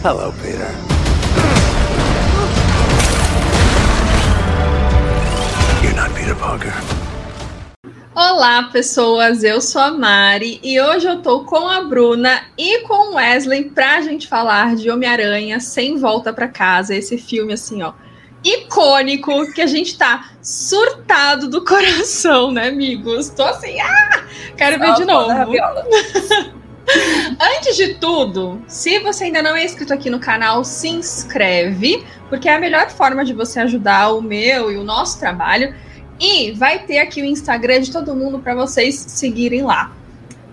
Hello, Peter. You're not Peter Parker. Olá, pessoas. Eu sou a Mari e hoje eu tô com a Bruna e com o Wesley pra gente falar de Homem-Aranha Sem Volta para Casa, esse filme assim, ó, icônico que a gente tá surtado do coração, né, amigos? Tô assim, ah, quero ver de novo. Antes de tudo, se você ainda não é inscrito aqui no canal, se inscreve, porque é a melhor forma de você ajudar o meu e o nosso trabalho. E vai ter aqui o Instagram de todo mundo para vocês seguirem lá.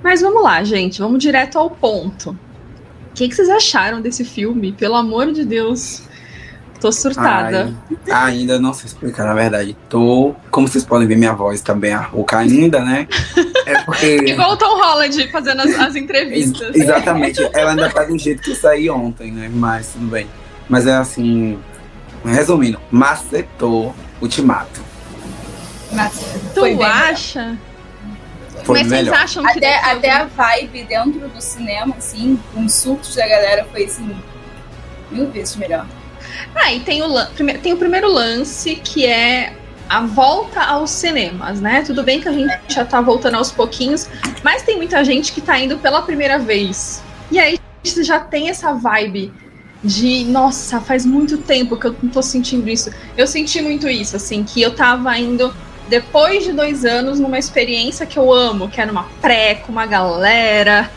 Mas vamos lá, gente, vamos direto ao ponto. O que, que vocês acharam desse filme? Pelo amor de Deus. Tô surtada. Ai, ainda não sei explicar, na verdade. Tô. Como vocês podem ver, minha voz tá bem arruca ainda, né? É porque. Igual o Tom Holland fazendo as, as entrevistas. Ex exatamente. Ela ainda tá do jeito que eu saí ontem, né? Mas tudo bem. Mas é assim. Resumindo, macetou Ultimato. Tu Foi acha? Foi Mas melhor. vocês acham que. Até, até a vibe dentro do cinema, assim, com os surtos da galera foi assim. Mil vezes melhor. Ah, e tem o, tem o primeiro lance que é a volta aos cinemas, né? Tudo bem que a gente já tá voltando aos pouquinhos, mas tem muita gente que tá indo pela primeira vez. E aí você já tem essa vibe de, nossa, faz muito tempo que eu não tô sentindo isso. Eu senti muito isso, assim, que eu tava indo depois de dois anos numa experiência que eu amo, que é numa pré, com uma galera.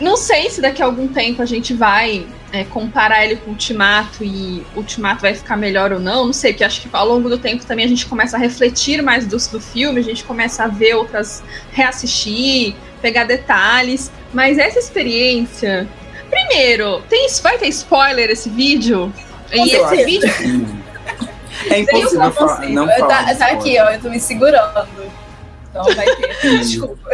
Não sei se daqui a algum tempo a gente vai é, comparar ele com Ultimato e Ultimato vai ficar melhor ou não, não sei, porque acho que ao longo do tempo também a gente começa a refletir mais do, do filme, a gente começa a ver outras, reassistir, pegar detalhes, mas essa experiência. Primeiro, tem, vai ter spoiler esse vídeo? E Eu esse acho vídeo. que É impossível Eu falar, não Eu falar. tá, de tá aqui, ó, eu tô me segurando. Então vai ter. Desculpa.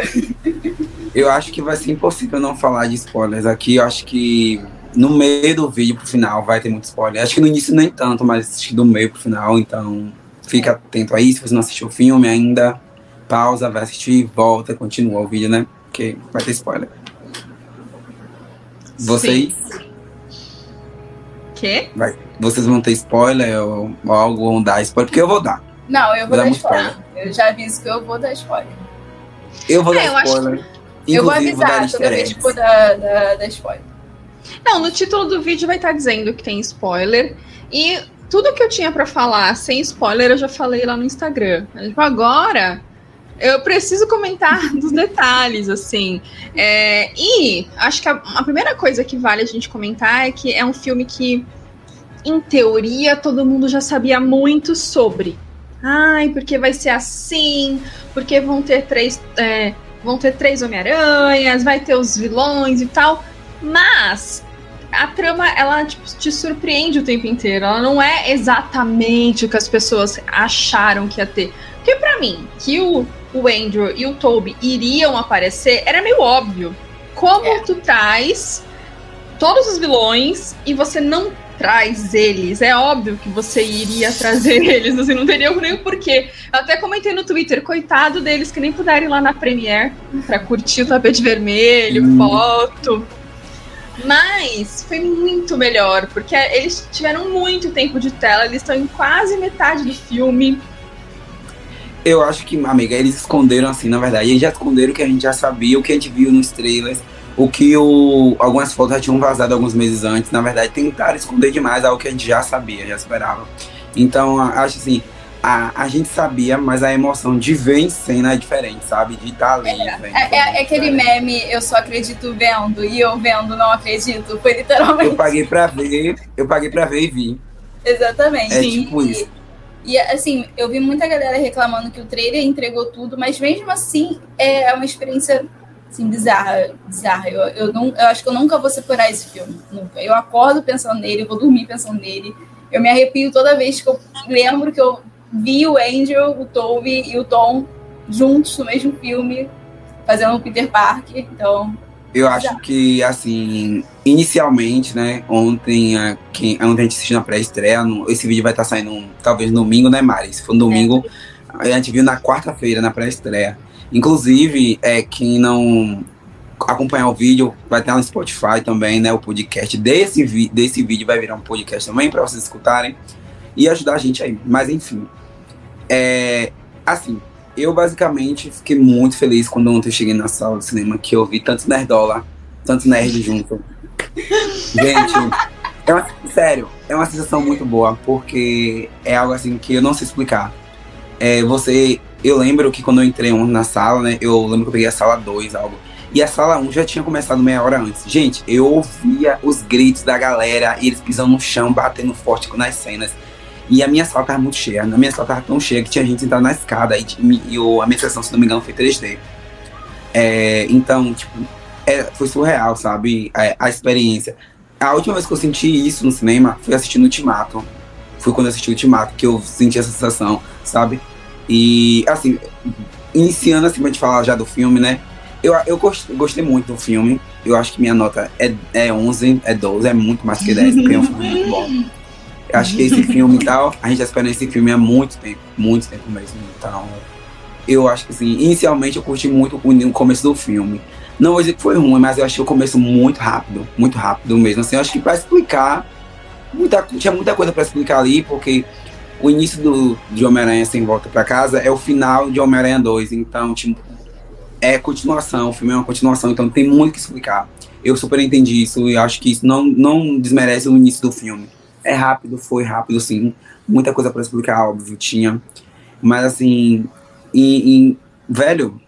Eu acho que vai ser impossível não falar de spoilers aqui. Eu acho que no meio do vídeo pro final vai ter muito spoiler. Acho que no início nem tanto, mas acho do meio pro final. Então fica atento aí. Se você não assistiu o filme ainda, pausa, vai assistir, volta, continua o vídeo, né? Porque vai ter spoiler. Vocês, Quê? vocês vão ter spoiler ou, ou algo vão dar spoiler? Porque eu vou dar. Não, eu Vou vou dar dar muito spoiler. Eu já aviso que eu vou dar spoiler. Eu vou É, eu dar acho spoiler. eu vou avisar easter toda vez que for dar, dar, dar spoiler. Não, no título do vídeo vai estar dizendo que tem spoiler. E tudo que eu tinha pra falar sem spoiler eu já falei lá no Instagram. Tipo, agora eu preciso comentar dos detalhes, assim. É, e acho que a, a primeira coisa que vale a gente comentar é que é um filme que, em teoria, todo mundo já sabia muito sobre. Ai, porque vai ser assim, porque vão ter três. é, vão ter três Homem-Aranhas, vai ter os vilões e tal. Mas a trama, ela tipo, te surpreende o tempo inteiro. Ela não é exatamente o que as pessoas acharam que ia ter. Porque pra mim, que o, o Andrew e o Toby iriam aparecer, era meio óbvio. Como É. tu traz todos os vilões e você não traz eles? É óbvio que você iria trazer eles, assim, não teria nem o porquê. Eu até comentei no Twitter, coitado deles que nem puderam ir lá na Premiere pra curtir o tapete vermelho, Hum. foto. Mas foi muito melhor, porque eles tiveram muito tempo de tela, eles estão em quase metade do filme. Eu acho que, amiga, eles esconderam assim, na verdade. Eles já esconderam o que a gente já sabia, o que a gente viu nos trailers, o que o, algumas fotos já tinham vazado alguns meses antes. Na verdade, tentaram esconder demais algo que a gente já sabia, já esperava. Então, acho assim, a, a gente sabia, mas a emoção de ver em cena é diferente, sabe? De estar ali. vendo, É, é- é aquele diferente. meme, eu só acredito vendo, e eu vendo não acredito. Foi literalmente. Eu paguei pra ver, eu paguei pra ver e vi. Exatamente. É E- tipo isso. E assim, eu vi muita galera reclamando que o trailer entregou tudo, mas mesmo assim é uma experiência assim, bizarra. bizarra. Eu, eu, não, eu acho que eu nunca vou separar esse filme. Nunca. Eu acordo pensando nele, eu vou dormir pensando nele. Eu me arrepio toda vez que eu lembro que eu vi o Angel, o Toby e o Tom juntos no mesmo filme, fazendo o Peter Parker. Então, Eu acho que, assim, inicialmente, né, ontem, a, quem, ontem a gente assistiu na pré-estreia, esse vídeo vai estar saindo talvez no domingo, né, Mari? Se for no domingo, a gente viu na quarta-feira, na pré-estreia. Inclusive, é, quem não acompanhar o vídeo, vai ter no Spotify também, né? O podcast desse, desse vídeo vai virar um podcast também para vocês escutarem e ajudar a gente aí. Mas enfim, é, assim, eu basicamente fiquei muito feliz quando ontem cheguei na sala de cinema que eu vi tantos nerdola, tantos nerds junto. Gente, é uma, sério, é uma sensação muito boa, porque é algo assim que eu não sei explicar. É, você, eu lembro que quando eu entrei na sala, né, eu lembro que eu peguei a sala 2, algo. E a sala 1 já tinha começado meia hora antes. Gente, eu ouvia os gritos da galera, eles pisando no chão, batendo forte nas cenas. E a minha sala tava muito cheia. A minha sala tava tão cheia que tinha gente sentado na escada. E, e, a minha sessão, se não me engano, foi 3D. É, então, tipo, é, foi surreal, sabe? A, é, a, experiência. A última vez que eu senti isso no cinema foi assistindo Ultimato. Foi quando eu assisti Ultimato que eu senti essa sensação, sabe? E, assim, iniciando pra gente falar já do filme, né? Eu, eu gostei, gostei muito do filme. Eu acho que minha nota é, é 11, é 12, é muito mais que 10, porque é um filme muito bom. Eu acho que esse filme e tal, a gente já espera esse filme há muito tempo, muito tempo mesmo. Então, eu acho que assim, inicialmente eu curti muito o começo do filme. Não vou dizer que foi ruim, mas eu achei o começo muito rápido, muito rápido mesmo. Assim, eu acho que para explicar, muita, tinha muita coisa para explicar ali, porque o início do, de Homem-Aranha Sem Volta para Casa é o final de Homem-Aranha 2. Então, tipo, é continuação, o filme é uma continuação, então tem muito que explicar. Eu super entendi isso e acho que isso não, não desmerece o início do filme. É rápido, foi rápido, sim. Muita coisa para explicar, óbvio, tinha. Mas assim, em, em, velho,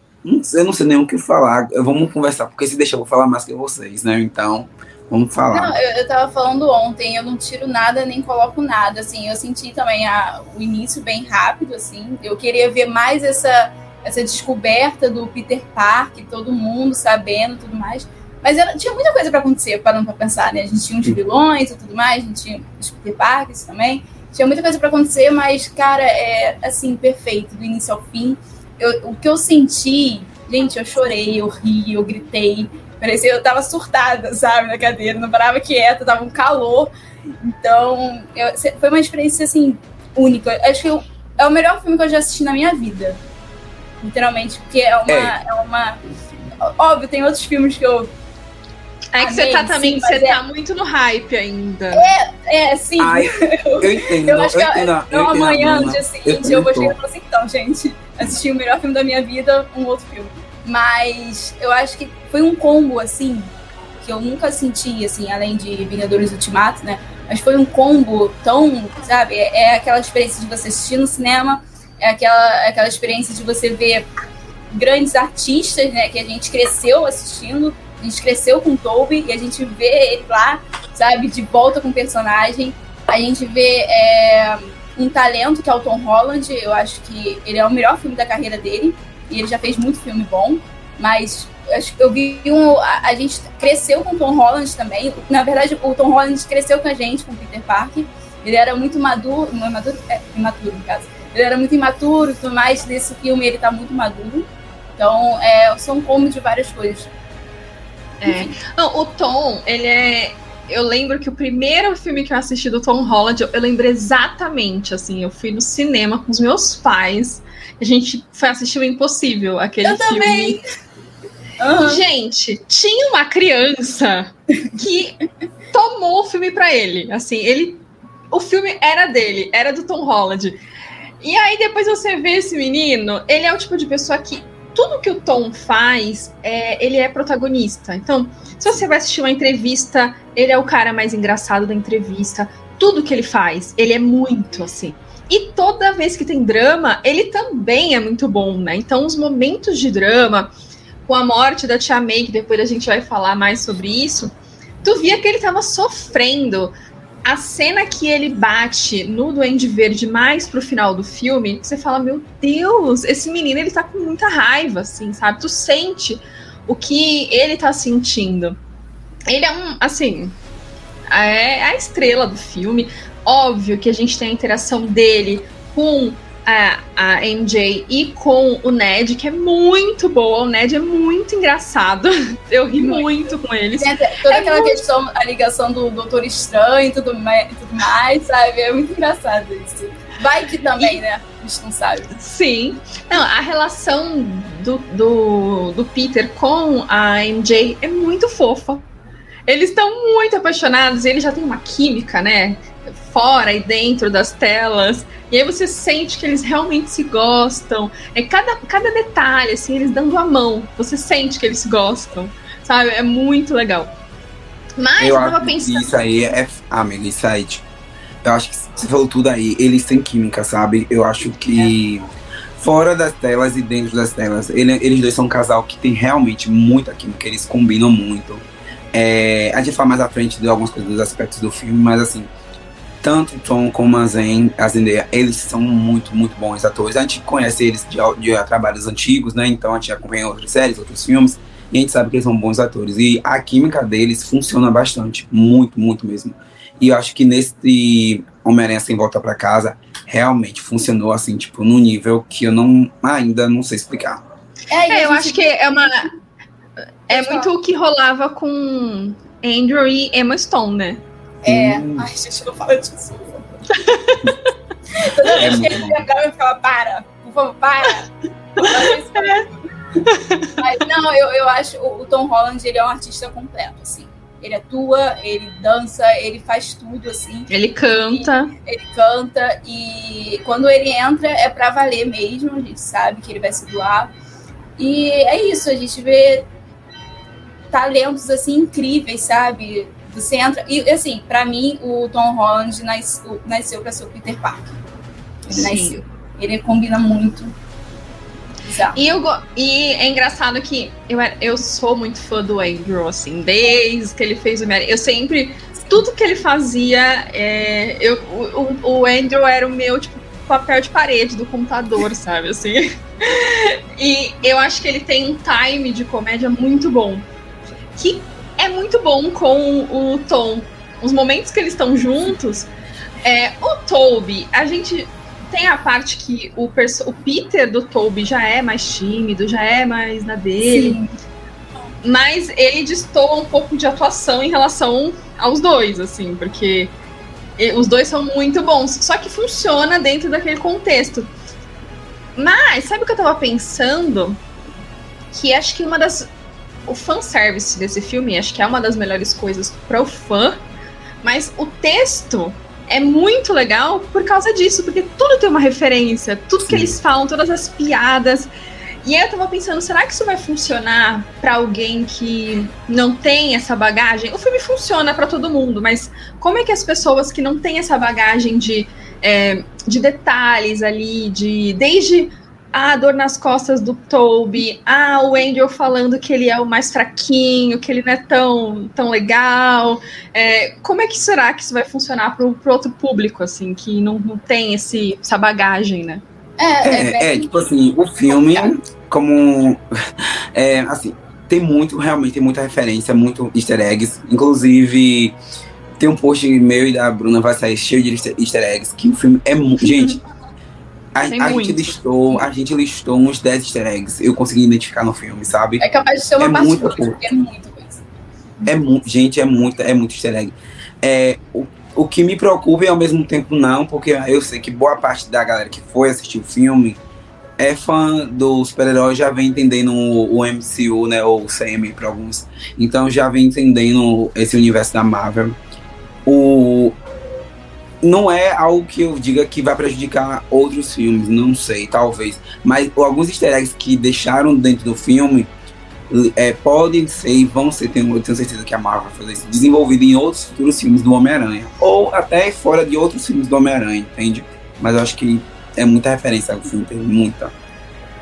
eu não sei nem o que falar. Vamos conversar, porque se deixar eu vou falar mais que vocês, né? Então, vamos falar. Não, eu, eu tava falando ontem, eu não tiro nada nem coloco nada. Assim, eu senti também a, o início bem rápido, assim. Eu queria ver mais essa, essa descoberta do Peter Parker, todo mundo sabendo tudo mais. Mas era, tinha muita coisa para acontecer, parando para pensar, né? A gente tinha uns vilões e tudo mais, a gente tinha os Peter Parkers também. Tinha muita coisa para acontecer, mas, cara, é assim, perfeito, do início ao fim. Eu, o que eu senti, gente, eu chorei, eu ri, eu gritei. Parecia eu tava surtada, sabe, na cadeira, não parava quieta, tava um calor. Então, eu, foi uma experiência, assim, única. Acho que eu, é o melhor filme que eu já assisti na minha vida. Literalmente, porque é uma. É, é uma óbvio, tem outros filmes que eu é que você tá também, você tá é... tá muito no hype ainda. É, é sim. Ai, eu entendo. eu acho que eu entendo, eu, amanhã, no dia seguinte, eu, eu vou chegar e falar assim, então, gente, assisti o melhor filme da minha vida, um outro filme. Mas eu acho que foi um combo, assim, que eu nunca senti, assim, além de Vingadores Ultimato, né? Mas foi um combo tão, sabe? É, é aquela experiência de você assistir no cinema, é aquela, é aquela experiência de você ver grandes artistas, né? Que a gente cresceu assistindo a gente cresceu com o Toby e a gente vê ele lá, sabe, de volta com o personagem. A gente vê é, um talento que é o Tom Holland. Eu acho que ele é o melhor filme da carreira dele. E ele já fez muito filme bom. Mas eu vi um. A, a, gente cresceu com o Tom Holland também. Na verdade, o Tom Holland cresceu com a gente, com o Peter Parker. Ele era muito maduro. Não é maduro? É, imaturo, no caso. Ele era muito imaturo tudo mais. Nesse filme ele tá muito maduro. Então, é, são como de várias coisas. É. Não, o Tom, ele é. Eu lembro que o primeiro filme que eu assisti do Tom Holland, eu, eu lembro exatamente, assim, eu fui no cinema com os meus pais. A gente foi assistir o Impossível, aquele eu filme. Também. Uhum. Gente, tinha uma criança que tomou o filme para ele. Assim, ele. O filme era dele, era do Tom Holland. E aí depois você vê esse menino, ele é o tipo de pessoa que tudo que o Tom faz, é, ele é protagonista. Então, se você vai assistir uma entrevista, ele é o cara mais engraçado da entrevista. Tudo que ele faz, ele é muito assim. E toda vez que tem drama, ele também é muito bom, né? Então, os momentos de drama, com a morte da Tia May, que depois a gente vai falar mais sobre isso, tu via que ele tava sofrendo a cena que ele bate no Duende Verde mais pro final do filme, você fala, meu Deus, esse menino ele tá com muita raiva, assim, sabe? Tu sente o que ele tá sentindo. Ele é um, assim, é a estrela do filme. Óbvio que a gente tem a interação dele com a, a MJ e com o Ned, que é muito boa. O Ned é muito engraçado. Eu ri muito, muito com eles. Tem toda é aquela muito... questão, a ligação do Doutor Estranho e tudo mais, tudo mais, sabe? É muito engraçado isso. Vai que também, e, né? A gente não sabe. Sim. Não, a relação do, do, do Peter com a MJ é muito fofa. Eles estão muito apaixonados e eles já têm uma química, né? Fora e dentro das telas. E aí você sente que eles realmente se gostam. É cada, cada detalhe, assim, eles dando a mão. Você sente que eles se gostam. Sabe? É muito legal. Mas eu, eu tava pensando. Isso aí é. Ah, amiga, isso aí, tipo, eu acho que você falou tudo aí. Eles têm química, sabe? Eu acho que. É. Fora das telas e dentro das telas, ele, eles dois são um casal que tem realmente muita química, eles combinam muito. É, a gente fala mais à frente de algumas coisas dos aspectos do filme, mas assim, tanto o Tom como a, Zen, a Zendaya, eles são muito, muito bons atores. A gente conhece eles de, de trabalhos antigos, né? Então a gente acompanha outras séries, outros filmes, e a gente sabe que eles são bons atores. E a química deles funciona bastante, muito, muito mesmo. E eu acho que nesse Homem-Aranha Sem Volta para Casa, realmente funcionou assim, tipo, num nível que eu não ainda não sei explicar. É, é eu acho que é uma é muito o que rolava com Andrew e Emma Stone, né? É. Ai, gente, não fala disso. Toda vez é que ele lembrava, eu ficava, para, por favor, para. Mas não, eu, eu acho o, o Tom Holland ele é um artista completo, assim. Ele atua, ele dança, ele faz tudo, assim. Ele canta. Ele canta e quando ele entra é para valer mesmo, a gente sabe que ele vai se doar. E é isso, a gente vê talentos assim incríveis, sabe? Você entra e assim, para mim o Tom Holland nasceu, nasceu para ser o Peter Parker. Ele Sim. nasceu. Ele combina muito. E, eu, e é engraçado que eu, eu sou muito fã do Andrew, assim, desde que ele fez o Eu sempre. Tudo que ele fazia, é, eu, o, o Andrew era o meu, tipo, papel de parede do computador, sabe? Assim. E eu acho que ele tem um time de comédia muito bom que muito bom com o Tom. Os momentos que eles estão juntos, é, o Toby, a gente tem a parte que o, o Peter do Toby já é mais tímido, já é mais na dele. Sim. Mas ele destoa um pouco de atuação em relação aos dois, assim, porque os dois são muito bons. Só que funciona dentro daquele contexto. Mas, sabe o que eu tava pensando? Que acho que uma das o fanservice desse filme, acho que é uma das melhores coisas para o fã, mas o texto é muito legal por causa disso, porque tudo tem uma referência, tudo Sim. que eles falam, todas as piadas. E aí eu tava pensando, será que isso vai funcionar para alguém que não tem essa bagagem? O filme funciona para todo mundo, mas como é que as pessoas que não têm essa bagagem de, é, de detalhes ali, de desde a dor nas costas do Toby, ah, o Angel falando que ele é o mais fraquinho, que ele não é tão, tão legal. É, como é que será que isso vai funcionar para o outro público, assim, que não, não tem esse, essa bagagem, né? É, é, é, é tipo assim, o filme, como. É, assim, tem muito, realmente tem muita referência, muito easter eggs. Inclusive, tem um post meu e da Bruna vai sair cheio de easter eggs, que o filme é muito. Gente, a, a gente listou, a gente listou uns 10 easter eggs. Eu consegui identificar no filme, sabe? É capaz de ser uma é muita coisa. É muita coisa. É muito, gente, é muita, é muito easter egg. É, o, o que me preocupa e ao mesmo tempo não, porque eu sei que boa parte da galera que foi assistir o filme é fã do super-herói, já vem entendendo o, o MCU, né, ou o CM para alguns. Então já vem entendendo esse universo da Marvel. O, não é algo que eu diga que vai prejudicar outros filmes, não sei, talvez. Mas alguns easter eggs que deixaram dentro do filme é, podem ser e vão ser, tenho, tenho certeza que a Marvel vai fazer isso, desenvolvido em outros futuros filmes do Homem-Aranha. Ou até fora de outros filmes do Homem-Aranha, entende? Mas eu acho que é muita referência ao filme, tem muita.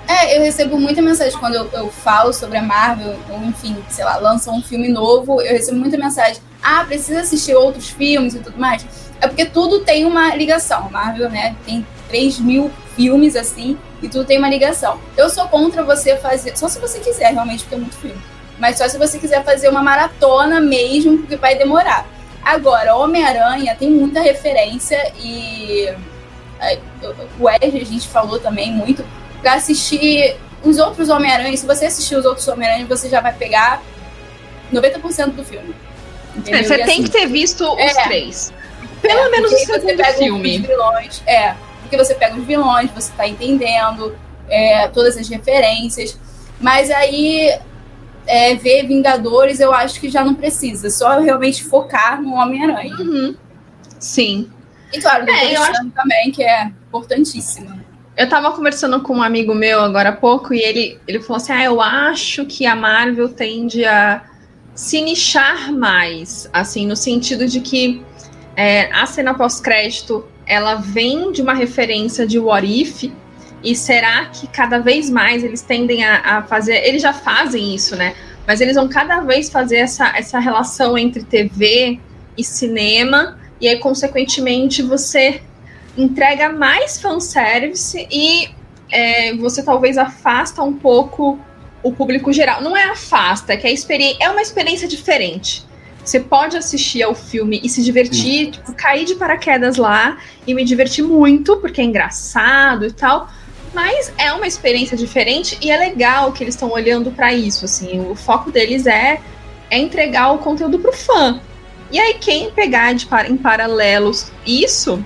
É, eu recebo muita mensagem quando eu, eu, falo sobre a Marvel, ou enfim, sei lá, lançam um filme novo, eu recebo muita mensagem. Ah, precisa assistir outros filmes e tudo mais. É porque tudo tem uma ligação. Marvel, né? Tem 3 mil filmes assim e tudo tem uma ligação. Eu sou contra você fazer. Só se você quiser, realmente, porque é muito filme. Mas só se você quiser fazer uma maratona mesmo, porque vai demorar. Agora, Homem-Aranha tem muita referência e. O Ed, a gente falou também muito. Pra assistir os outros Homem-Aranha, se você assistir os outros Homem-Aranha, você já vai pegar 90% do filme. É, você tem assim, que ter visto os é, três. Pelo é, menos o segundo filme. Vilões, é, porque você pega os vilões, você tá entendendo é, todas as referências. Mas aí é, ver Vingadores, eu acho que já não precisa. Só realmente focar no Homem-Aranha. Uhum. Sim. E claro, É, eu acho... também, que é importantíssimo. Eu tava conversando com um amigo meu agora há pouco e ele, ele falou assim: Ah, eu acho que a Marvel tende a se nichar mais, assim, no sentido de que é, a cena pós-crédito ela vem de uma referência de What If, e será que cada vez mais eles tendem a, a, fazer. Eles já fazem isso, né? Mas eles vão cada vez fazer essa, essa relação entre TV e cinema, e aí, consequentemente, você entrega mais fanservice e é, você talvez afasta um pouco o público geral. Não é afasta, é que é, é uma experiência diferente. Você pode assistir ao filme e se divertir, tipo, cair de paraquedas lá e me divertir muito, porque é engraçado e tal. Mas é uma experiência diferente e é legal que eles estão olhando para isso. Assim, o foco deles é, é entregar o conteúdo pro fã. E aí, quem pegar de, em paralelos isso,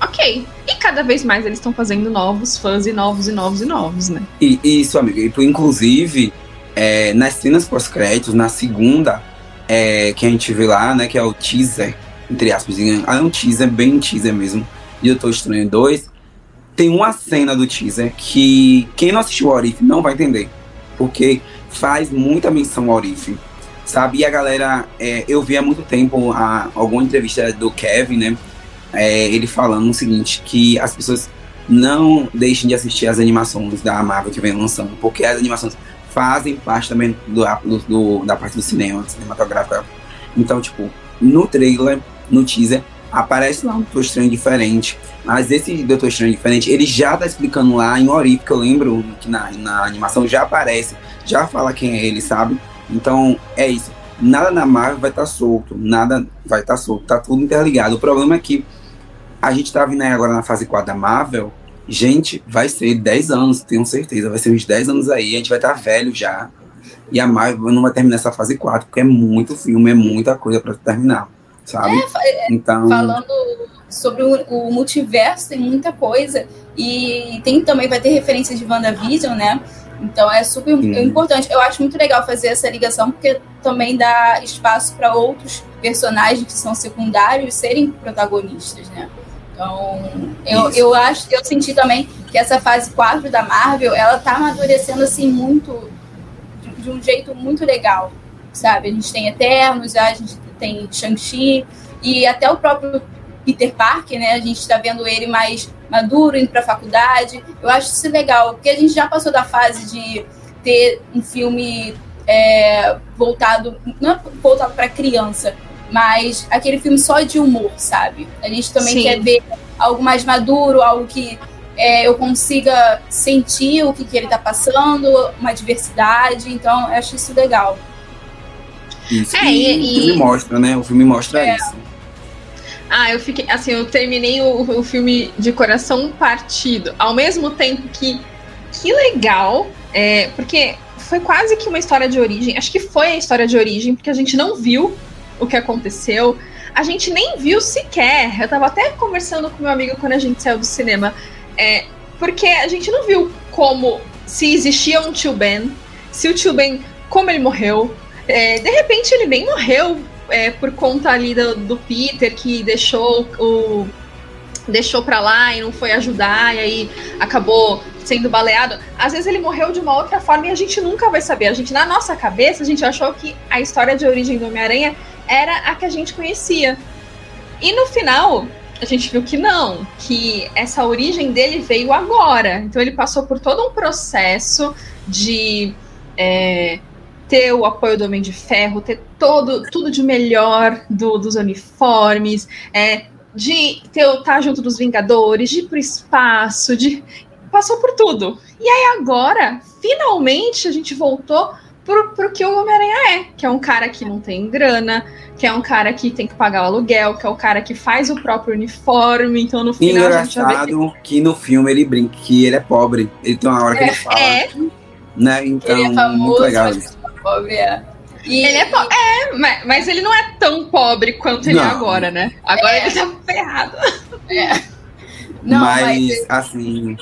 ok. E cada vez mais eles estão fazendo novos fãs e novos e novos e novos, né? E, isso, amigo. E, inclusive, é, nas cenas pós-créditos, na segunda, é, que a gente vê lá, né, que é o teaser, entre aspas, é um teaser, bem teaser mesmo, e Eu Estranho 2, tem uma cena do teaser que quem não assistiu o Orif não vai entender, porque faz muita menção ao Orif, sabe? E a galera, é, eu vi há muito tempo a, alguma entrevista do Kevin, né, é, ele falando o seguinte, que as pessoas não deixem de assistir as animações da Marvel que vem lançando, porque as animações fazem parte também do, do, do, da parte do cinema, cinematográfico. Então, tipo, no trailer, no teaser, aparece lá um Doutor Estranho diferente. Mas esse Doutor Estranho diferente, ele já tá explicando lá em Orif, que eu lembro que na, na animação já aparece, já fala quem é ele, sabe? Então, é isso. Nada na Marvel vai estar tá solto, nada vai estar tá solto, tá tudo interligado. O problema é que a gente tá vindo aí agora na fase 4 da Marvel, Gente, vai ser 10 anos, tenho certeza. Vai ser uns 10 anos aí, a gente vai estar tá velho já. E a Marvel não vai terminar essa fase 4, porque é muito filme, é muita coisa para terminar, sabe? É, é, então... Falando sobre o, o, multiverso, tem muita coisa. E tem também, vai ter referência de WandaVision, né? Então é super Sim. importante. Eu acho muito legal fazer essa ligação, porque também dá espaço para outros personagens que são secundários serem protagonistas, né? Então, eu, eu acho, eu senti também que essa fase 4 da Marvel, ela tá amadurecendo assim muito de, de um jeito muito legal, sabe? A gente tem Eternos, a gente tem Shang-Chi e até o próprio Peter Parker, né? A gente está vendo ele mais maduro, indo para a faculdade. Eu acho isso legal, porque a gente já passou da fase de ter um filme é, voltado, não é voltado para criança, mas aquele filme só de humor, sabe? A gente também Sim. quer ver algo mais maduro, algo que é, eu consiga sentir o que, que ele está passando, uma diversidade. Então, eu acho isso legal. Isso. É, e, e, o filme mostra, né? O filme mostra é. isso. Ah, eu fiquei. Assim, eu terminei o, o filme de coração partido. Ao mesmo tempo que. Que legal! É, porque foi quase que uma história de origem. Acho que foi a história de origem, porque a gente não viu o que aconteceu. A gente nem viu sequer. Eu tava até conversando com meu amigo quando a gente saiu do cinema. É, porque a gente não viu como se existia um tio Ben, se o tio Ben, como ele morreu. É, de repente ele nem morreu é, por conta ali do, do, Peter que deixou o. deixou pra lá e não foi ajudar, e aí acabou sendo baleado. Às vezes ele morreu de uma outra forma e a gente nunca vai saber. A gente, na nossa cabeça, a gente achou que a história de origem do Homem-Aranha era a que a gente conhecia. E no final, a gente viu que não, que essa origem dele veio agora. Então ele passou por todo um processo de é, ter o apoio do Homem de Ferro, ter todo, tudo de melhor do, dos uniformes, é, de ter, estar tá junto dos Vingadores, de ir pro espaço, de passou por tudo. E aí agora, finalmente, a gente voltou pro, pro que o Homem-Aranha é, que é um cara que não tem grana, que é um cara que tem que pagar o aluguel, que é o cara que faz o próprio uniforme, então no final Engraçado a gente já vê que... que no filme ele brinca que ele é pobre, ele tem uma hora que é, ele fala, é. né, então ele é famoso, muito legal isso. Pobre, é. E, ele é, é mas, mas, ele não é tão pobre quanto ele é não. é agora, né? Agora é. ele tá ferrado. É. Não, mas, mas- assim.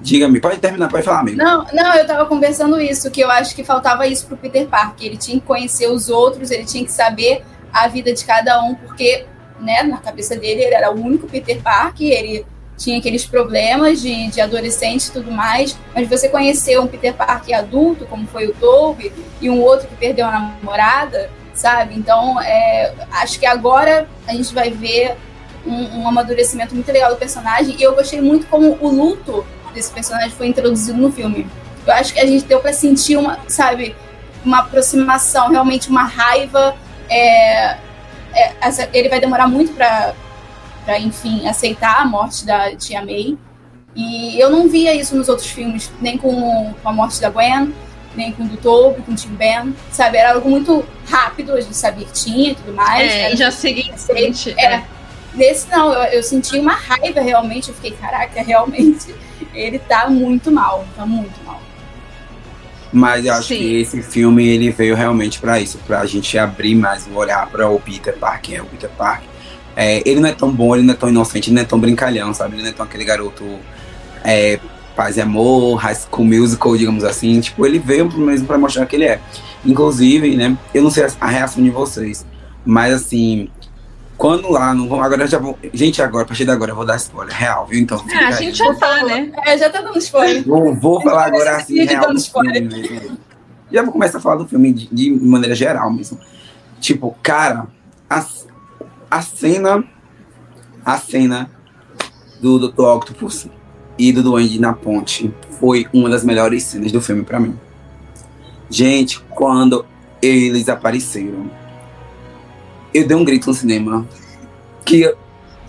Diga-me, pode terminar, pode falar, amigo. Não, não, eu tava conversando isso, que eu acho que faltava isso pro Peter Parker. Ele tinha que conhecer os outros, ele tinha que saber a vida de cada um, porque, né, na cabeça dele, ele era o único Peter Parker, ele tinha aqueles problemas de, de adolescente e tudo mais, mas você conhecer um Peter Parker adulto, como foi o Tobey, e um outro que perdeu a namorada, sabe? Então, é, acho que agora a gente vai ver um, um amadurecimento muito legal do personagem, e eu gostei muito como o luto desse personagem foi introduzido no filme. Eu acho que a gente deu pra sentir uma, sabe, uma aproximação, realmente uma raiva. é, é, ele vai demorar muito pra, enfim, aceitar a morte da tia May. E eu não via isso nos outros filmes, nem com, com a morte da Gwen, nem com o do Toby, com o Tim Ben, sabe? Era algo muito rápido, a gente sabia que tinha e tudo mais. É, era e já seguinte. é. Nesse não, eu, eu senti uma raiva realmente. Eu fiquei, caraca, realmente, ele tá muito mal, tá muito mal. Mas eu acho Sim. que esse filme ele veio realmente pra isso, pra gente abrir mais o olhar para o Peter Parker, é o Peter Parker. É, ele não é tão bom, ele não é tão inocente, ele não é tão brincalhão, sabe? Ele não é tão aquele garoto é, paz e amor, high school musical, digamos assim. Tipo, ele veio mesmo pra mostrar que ele é. Inclusive, né? Eu não sei a, a reação de vocês, mas assim, quando lá, não vou, agora eu já vou. Gente, agora, a partir de agora eu vou dar spoiler real, viu? Então, É, a gente já tá, né? É, já tá dando spoiler. Vou, vou falar agora assim, real filme. Já vou começar a falar do filme de, de maneira geral mesmo. Tipo, cara, a, a cena. A cena do Dr. Octopus e do Duende na ponte foi uma das melhores cenas do filme pra mim. Gente, quando eles apareceram, eu dei um grito no cinema. Que,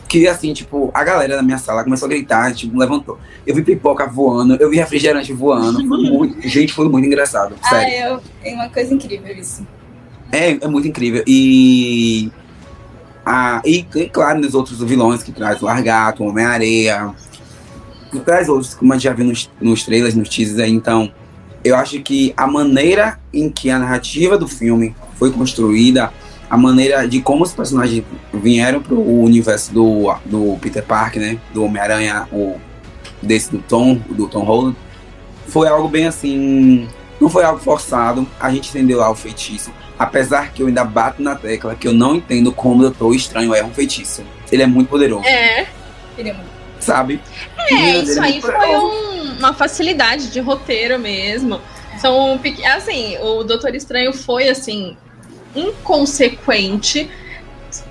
que assim, tipo, a galera da minha sala começou a gritar, tipo, levantou. Eu vi pipoca voando, eu vi refrigerante voando. Foi muito, gente, foi muito engraçado. Ah, Sério. eu, é uma coisa incrível isso. É, é muito incrível. E. Ah, e, e, claro, nos outros vilões que traz o Largato, o Homem-Areia. Traz outros, como a gente já viu nos, nos trailers, nos teasers aí. Então, eu acho que a maneira em que a narrativa do filme foi construída, a maneira de como os personagens vieram pro universo do, do Peter Parker, né? Do Homem-Aranha, o desse do Tom, do Tom Holland, foi algo bem assim. Não foi algo forçado. A gente entendeu lá o feitiço. Apesar que eu ainda bato na tecla que eu não entendo como o Doutor Estranho é um feitiço. Ele é muito poderoso, É, Ele é muito. sabe? é Ele isso é aí foi um- uma facilidade de roteiro mesmo. São assim, o Doutor Estranho foi assim inconsequente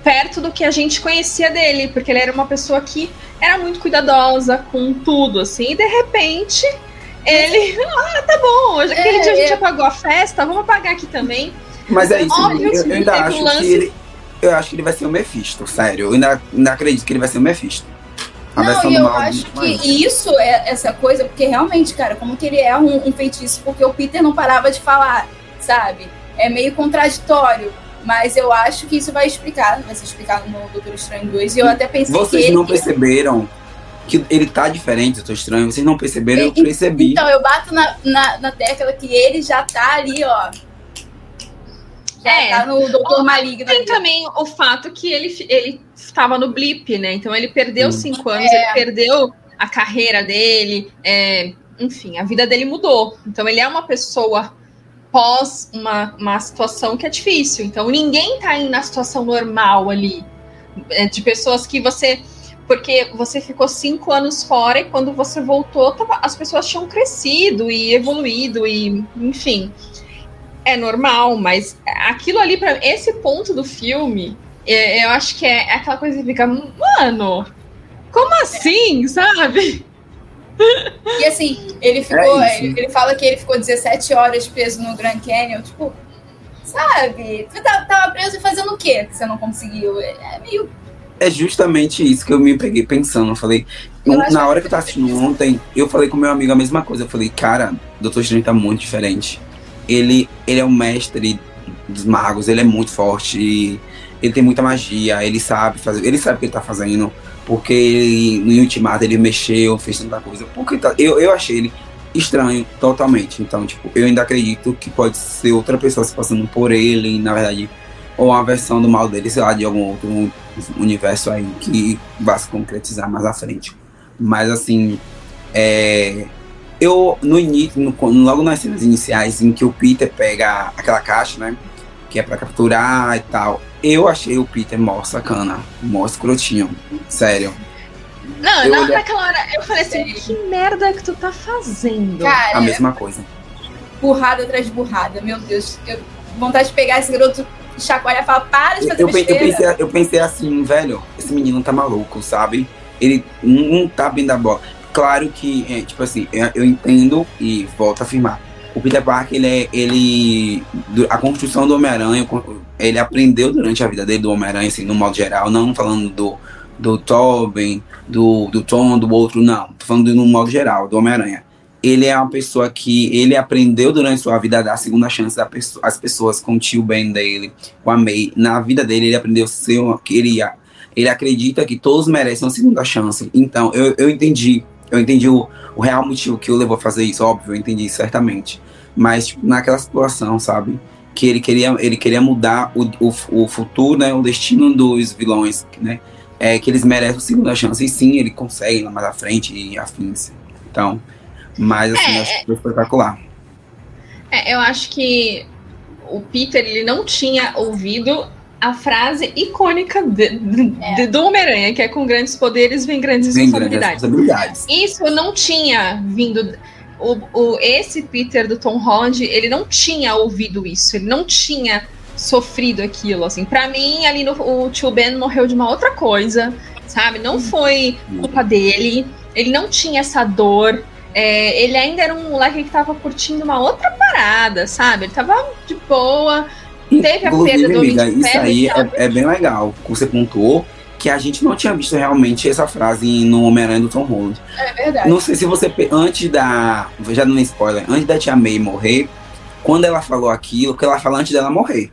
perto do que a gente conhecia dele, porque ele era uma pessoa que era muito cuidadosa com tudo, assim, e de repente ele, ah, tá bom, hoje aquele É, dia a gente é. apagou a festa, vamos apagar aqui também. Mas é isso, Óbvio eu, eu que ainda acho um lance- que ele. Eu acho que ele vai ser o Mephisto, sério. Eu ainda, ainda acredito que ele vai ser o Mephisto. A Não, e eu mal acho que isso é essa coisa, porque realmente, cara, como que ele é um, um feitiço, porque o Peter não parava de falar, sabe? É meio contraditório. Mas eu acho que isso vai explicar, vai ser explicado no Doutor Estranho 2. E eu até pensei Vocês que ele. não perceberam que ele tá diferente, tô estranho. Vocês não perceberam, eu percebi. Então, eu bato na, na, na tecla que ele já tá ali, ó. Já É. tá no Doutor Maligno. Tem ali. também o fato que ele, ele estava no blip, né? Então ele perdeu Hum. cinco anos, ele perdeu a carreira dele, é, enfim, a vida dele mudou. Então ele é uma pessoa pós uma, uma situação que é difícil. Então ninguém tá aí na situação normal ali. é, de pessoas que você. Porque você ficou cinco anos fora e quando você voltou, tava- as pessoas tinham crescido e evoluído, e enfim. É normal, mas aquilo ali, para esse ponto do filme, é, eu acho que é aquela coisa que fica, mano, como assim, sabe? E assim, ele ficou. É ele, ele fala que ele ficou 17 horas preso no Grand Canyon. Tipo, sabe? Você tá- tava preso e fazendo o quê que você não conseguiu? É é meio. É justamente isso que eu me peguei pensando. Eu falei, Eu na hora que- que eu tava assistindo ontem, eu falei com meu amigo a mesma coisa. Eu falei, cara, Doutor Estranho tá muito diferente. Ele, ele é um mestre dos magos, ele é muito forte, ele tem muita magia, ele sabe fazer, ele sabe o que ele tá fazendo, porque ele, no Ultimato ele mexeu, fez tanta coisa. Porque tá- eu, eu achei ele estranho totalmente. Então, tipo, eu ainda acredito que pode ser outra pessoa se passando por ele, na verdade, ou uma versão do mal dele, sei lá, de algum outro universo aí que vai se concretizar mais à frente. Mas assim, é, eu no início, no, logo nas cenas iniciais em que o Peter pega aquela caixa, né? Que é pra capturar e tal. Eu achei o Peter mó sacana, mó escrotinho. Sério. Não, Eu na- olhei- naquela hora eu falei assim: que merda que tu tá fazendo? Cara, A mesma coisa. burrada atrás de burrada. Meu Deus, eu vontade de pegar esse garoto, chacoalhar e falar, para de Eu, fazer eu, eu besteira. pensei, eu pensei assim, velho, esse menino tá maluco, sabe? Ele não não tá bem da bola. Claro que, é, tipo assim, eu, eu entendo e volto a afirmar. O Peter Parker, ele é. Ele, a construção do Homem-Aranha, ele aprendeu durante a vida dele do Homem-Aranha, assim, no modo geral, não falando do, do Tobin, do, do Tom, do outro, não. Tô falando no modo geral, do Homem-Aranha. Ele é uma pessoa que ele aprendeu durante sua vida a dar a segunda chance às pessoas com o tio Ben dele, com a May. Na vida dele, ele aprendeu ser uma, que ele, ele acredita que todos merecem uma segunda chance. Então, eu, eu entendi. Eu entendi o, o real motivo que o levou a fazer isso, óbvio, eu entendi certamente. Mas, tipo, naquela situação, sabe? Que ele queria, ele queria mudar o, o, o futuro, né? O destino dos vilões, né? É, que eles merecem uma segunda chance. E sim, ele consegue lá mais à frente e afins. Então, mas assim, É, acho que foi espetacular. É, eu acho que o Peter ele não tinha ouvido a frase icônica de- de- de- do Homem-Aranha, que é com grandes poderes vem grandes Tem grandes responsabilidades. responsabilidades. Isso não tinha vindo. O, o- esse Peter do Tom Holland, ele não tinha ouvido isso, ele não tinha sofrido aquilo. Assim, para mim, ali no, o tio Ben morreu de uma outra coisa, sabe? Não foi culpa dele, ele não tinha essa dor. é, ele ainda era um moleque que tava curtindo uma outra parada, sabe? Ele tava de boa. Teve a Inclusive, perda do amiga, de isso aí é, é bem legal. Você pontuou que a gente não tinha visto realmente essa frase no Homem-Aranha do Tom Holland. É verdade. Não sei se você. Antes da. Já dando spoiler, antes da Tia May morrer, quando ela falou aquilo, que ela fala antes dela morrer.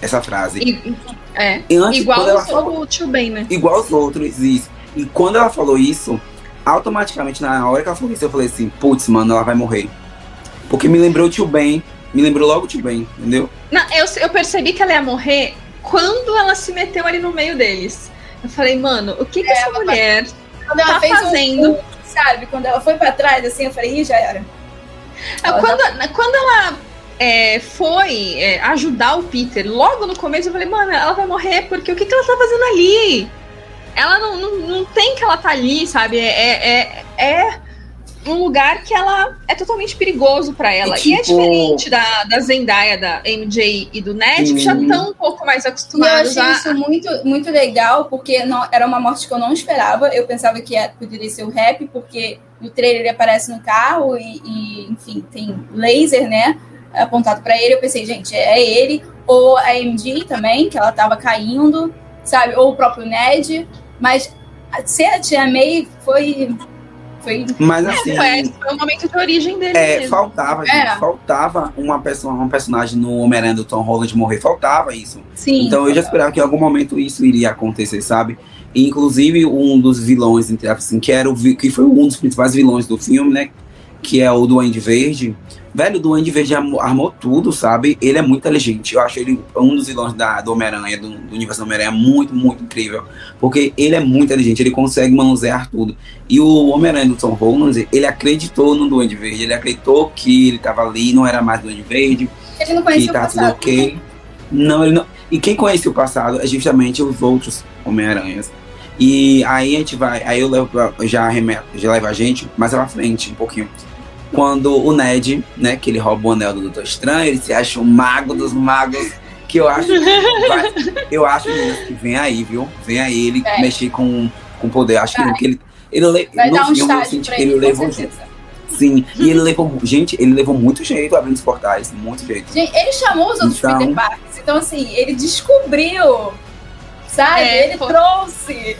Essa frase. E- é, E antes, igual ela falou, o tio Ben, né? igual os outros, isso. E quando ela falou isso, automaticamente, na hora que ela falou isso, eu falei assim, putz, mano, ela vai morrer. Porque me lembrou o tio Ben. Me lembrou logo tio Ben, entendeu? Não, eu, eu percebi que ela ia morrer quando ela se meteu ali no meio deles. Eu falei, mano, o que, que essa mulher Quando ela tá fez um- fazendo? sabe, quando ela foi pra trás, assim, eu falei, ih, já era. Ah, Ela Quando, quando ela é, foi é, ajudar o Peter, logo no começo eu falei, mano, ela vai morrer, porque o que, que ela tá fazendo ali? Ela não, não, não tem que ela tá ali, sabe? É, é, é um lugar que ela é totalmente perigoso pra ela. E, E, é tipo- diferente da, da Zendaya, da MJ e do Ned, que já estão um pouco mais E eu acostumados achei a. isso muito, muito legal, porque não, era uma morte que eu não esperava. Eu pensava que era- poderia ser o rap, porque no trailer ele aparece no carro e, e, enfim, tem laser, né? Apontado pra ele. Eu pensei, gente, é ele. Ou a MG também, que ela tava caindo, sabe? Ou o próprio Ned. Mas ser a Tia May foi. Foi. Mas assim. Foi, foi o momento de origem dele É, mesmo. faltava, gente, É. faltava uma pessoa, um personagem no Homem-Aranha do Tom Holland morrer, faltava isso. Sim. Então eu já esperava que em algum momento isso iria acontecer, sabe? E, inclusive um dos vilões, entre aspas, assim, que era o que foi um dos principais vilões do filme, né? Que é o Duende Verde. Velho, o Duende Verde armou, tudo, sabe? Ele é muito inteligente. Eu acho ele um dos vilões da, do Homem-Aranha, do, do universo do Homem-Aranha, muito, muito incrível. Porque ele é muito inteligente, ele consegue manusear tudo. E o Homem-Aranha do Tom Holland, ele acreditou no Duende Verde, ele acreditou que ele tava ali, não era mais Duende Verde, Ele não que conhecia o tá tudo passado. ok. Não, ele não. E quem conhece o passado é justamente os outros Homem-Aranhas. E aí a gente vai, aí eu levo pra, já arremeto, já levo a gente mais pra frente um pouquinho. Quando o Ned, né, que ele rouba o anel do Doutor Estranho, ele se acha o mago dos magos, que eu acho que vai, eu acho que vem aí, viu? Vem aí ele Vai. mexer com, com poder. Acho Vai. que ele ele, le- Vai no dar um filme eu senti que ele, ele levou sim, e ele levou, gente, ele levou muito jeito abrindo os portais, muito jeito. Gente, ele chamou os outros Então- Peter Parkers. Então, assim, ele descobriu, sabe? É, ele foi. trouxe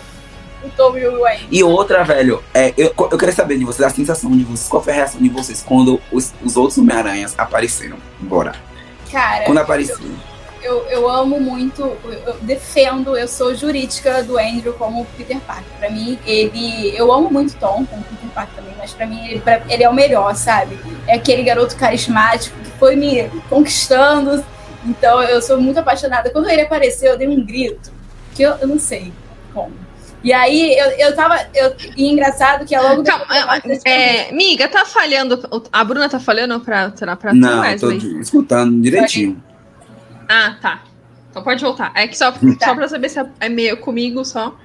e o Wayne. E outra, velho, é, eu, eu queria saber de vocês, a sensação de vocês, qual foi a reação de vocês quando os, os outros Homem-Aranhas apareceram? Bora. Cara, Quando apareceram. eu, eu amo muito, eu, eu defendo, eu sou jurídica do Andrew como Peter Parker. Pra mim, ele. Eu amo muito Tom como Peter Parker também, mas pra mim ele, pra- ele é o melhor, sabe? É aquele garoto carismático que foi me conquistando. Então eu sou muito apaixonada. Quando ele apareceu, eu dei um grito, que eu, eu não sei como. E aí eu, eu tava. Eu, e engraçado que é logo Calma, depois. é, miga, tá falhando. A Bruna tá falhando pra, pra, pra tu, Não, tô Wesley? escutando direitinho. Ah, tá. Então pode voltar. É que só, só pra saber se é meio comigo só.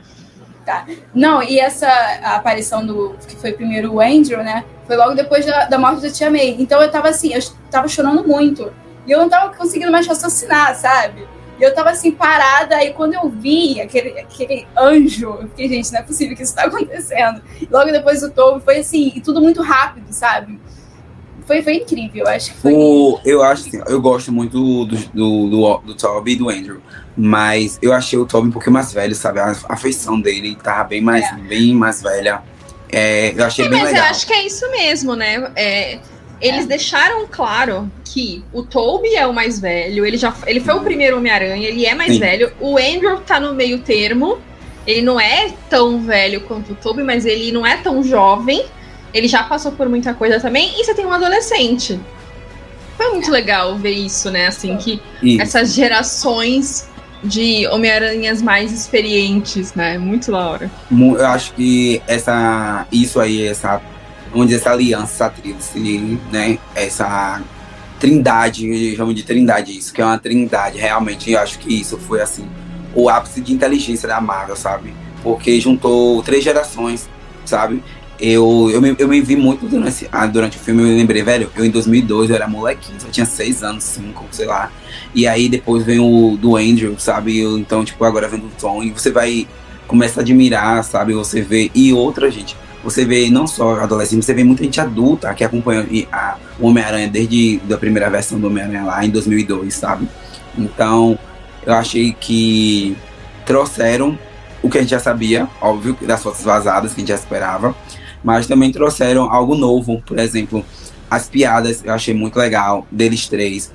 Tá. Não, e essa aparição do. que foi primeiro o Andrew, né? Foi logo depois da, da morte da Tia May. Então eu tava assim, eu tava chorando muito. E eu não tava conseguindo mais raciocinar, sabe? E eu tava assim, parada, aí quando eu vi aquele, aquele anjo, eu fiquei, gente, não é possível que isso tá acontecendo. E logo depois o Toby, foi assim, e tudo muito rápido, sabe? Foi, foi incrível, acho que foi. O, eu acho assim, eu gosto muito do, do, do, do, do Toby e do Andrew. Mas eu achei o Toby um pouquinho mais velho, sabe? A, a feição dele tava bem mais, É. bem mais velha. É, eu achei É, bem mas eu legal. acho que é isso mesmo, né? É, eles deixaram claro que o Toby é o mais velho, ele já ele foi o primeiro Homem-Aranha, ele é mais Sim. velho. O Andrew tá no meio termo. Ele não é tão velho quanto o Toby, mas ele não é tão jovem. Ele já passou por muita coisa também. E você tem um adolescente. Foi muito legal ver isso, né? Assim, que Isso. essas gerações de Homem-Aranhas mais experientes, né? Muito da hora. Eu acho que essa, isso aí, essa, dizer, essa aliança, tríplice, né? Essa trindade, eu chamo de trindade isso, que é uma trindade, realmente, eu acho que isso foi, assim, o ápice de inteligência da Marvel, sabe? Porque juntou três gerações, sabe? Eu, eu, me, eu me vi muito durante, ah, durante o filme, eu me lembrei, velho, eu em 2002 eu era molequinho, eu tinha seis anos, cinco, sei lá. E aí depois vem o do Andrew, sabe? Eu, então, tipo, agora vem do Tom, e você vai começa a admirar, sabe? Você vê. E outra, gente, você vê não só adolescente, você vê muita gente adulta que acompanha a, Homem-Aranha desde a primeira versão do Homem-Aranha lá em 2002, sabe? Então, eu achei que trouxeram o que a gente já sabia, óbvio, das fotos vazadas que a gente já esperava, mas também trouxeram algo novo, por exemplo, as piadas, eu achei muito legal, deles três.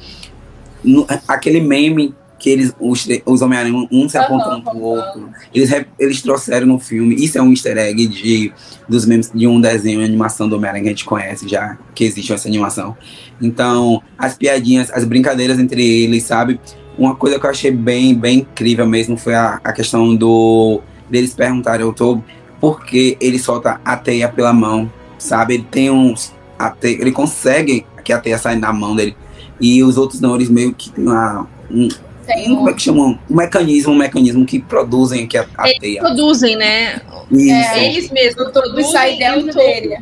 No- aquele meme que eles, os, os Homem-Aranha, um se apontando pro aham. outro, eles, eles trouxeram no filme, isso é um easter egg de, dos memes de um desenho, animação do Homem-Aranha que a gente conhece já, que existe essa animação. Então, as piadinhas, as brincadeiras entre eles, sabe? Uma coisa que eu achei bem, bem incrível mesmo foi a, a questão do deles perguntarem ao Toby por que ele solta a teia pela mão, sabe? Ele tem uns. A teia, ele consegue que a teia saia da mão dele. E os outros não, eles meio que têm uma, um, Tem como é que chamam? Um mecanismo, um mecanismo que produzem aqui a, a Eles teia. produzem, né? Isso. É, Eles mesmos o sai dentro dele.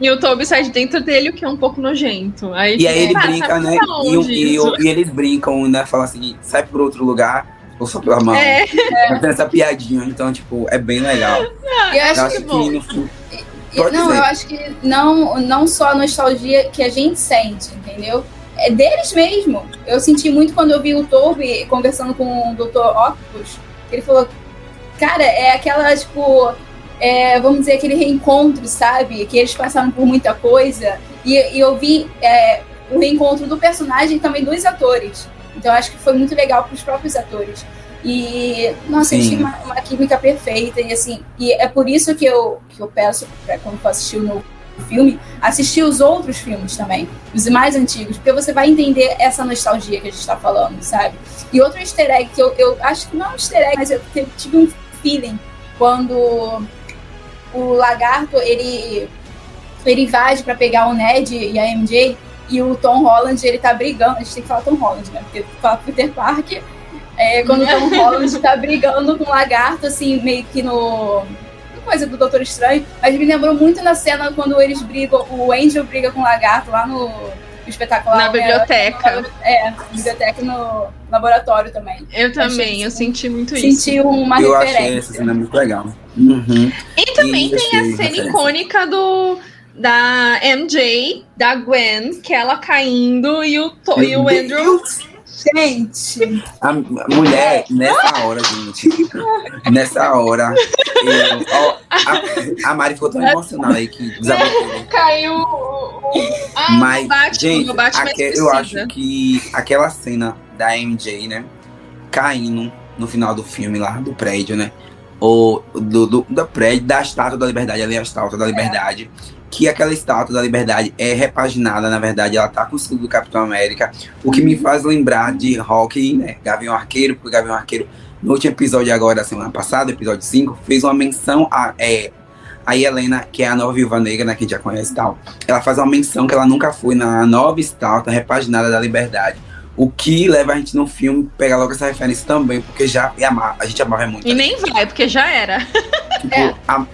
E o Toby sai de dentro dele, o que é um pouco nojento. Aí, E aí ele ah, brinca, sabe né? E, o- e, o- e eles brincam, né? Falam assim, sai por outro lugar ou só pela mão. É, Mas Tem essa piadinha, então, tipo, é bem legal. E eu Eu acho acho que que bom. no não, dizer. eu acho que não, não só a nostalgia que a gente sente, entendeu? É deles mesmo. Eu senti muito quando eu vi o Toby conversando com o Dr. Octopus. Ele falou, cara, é aquela, tipo, é, vamos dizer, aquele reencontro, sabe? Que eles passaram por muita coisa. E, e eu vi é, o reencontro do personagem e também dos atores. Então eu acho que foi muito legal para os próprios atores. E, nossa, achei uma, uma química perfeita. E assim, e é por isso que eu, que eu peço, quando for assistir o novo filme, assistir os outros filmes também, os mais antigos, porque você vai entender essa nostalgia que a gente tá falando, sabe? E outro easter egg que eu, eu acho que não é um easter egg, mas eu tive um feeling quando o lagarto ele ele invade pra pegar o Ned e a MJ e o Tom Holland ele tá brigando, a gente tem que falar Tom Holland, né? Porque fala Peter Parker, é, quando o Tom Holland tá brigando com o lagarto, assim, meio que no. Coisa do Doutor Estranho, mas me lembrou muito na cena quando eles brigam, o Angel briga com o lagarto lá no espetáculo. na lá, biblioteca. É, na biblioteca e no laboratório também. Eu também, Achei eu isso. senti muito isso. Senti uma eu achei referência. essa cena muito legal. Uhum. E também E tem a achei cena referência. icônica do da MJ, da Gwen, que ela caindo e o, To- e o Andrew. Deus! Gente, A mulher, nessa hora, gente. Nessa hora. eu- ó, a, a Mari ficou tão emocionada aí que desabafou. Caiu o. o- Ah, Mas, gente, aque- eu acho que aquela cena da MJ, né? Caindo no final do filme lá, do prédio, né? Ou do, do, do prédio, da estátua da liberdade, ali a estátua da liberdade. Que aquela estátua da liberdade é repaginada, na verdade, ela tá com o escudo do Capitão América. O que me faz lembrar de Rock, né? Gavião Arqueiro, porque o Gavião Arqueiro no último episódio agora, da semana passada, episódio 5, fez uma menção a, é, a Helena, que é a nova viúva negra, né, que a gente já conhece e tal. Ela faz uma menção que ela nunca foi na nova estátua repaginada da liberdade. O que leva a gente no filme pegar logo essa referência também, porque já é a, a gente amava muito. E nem vai, porque já era. Tipo, é. a,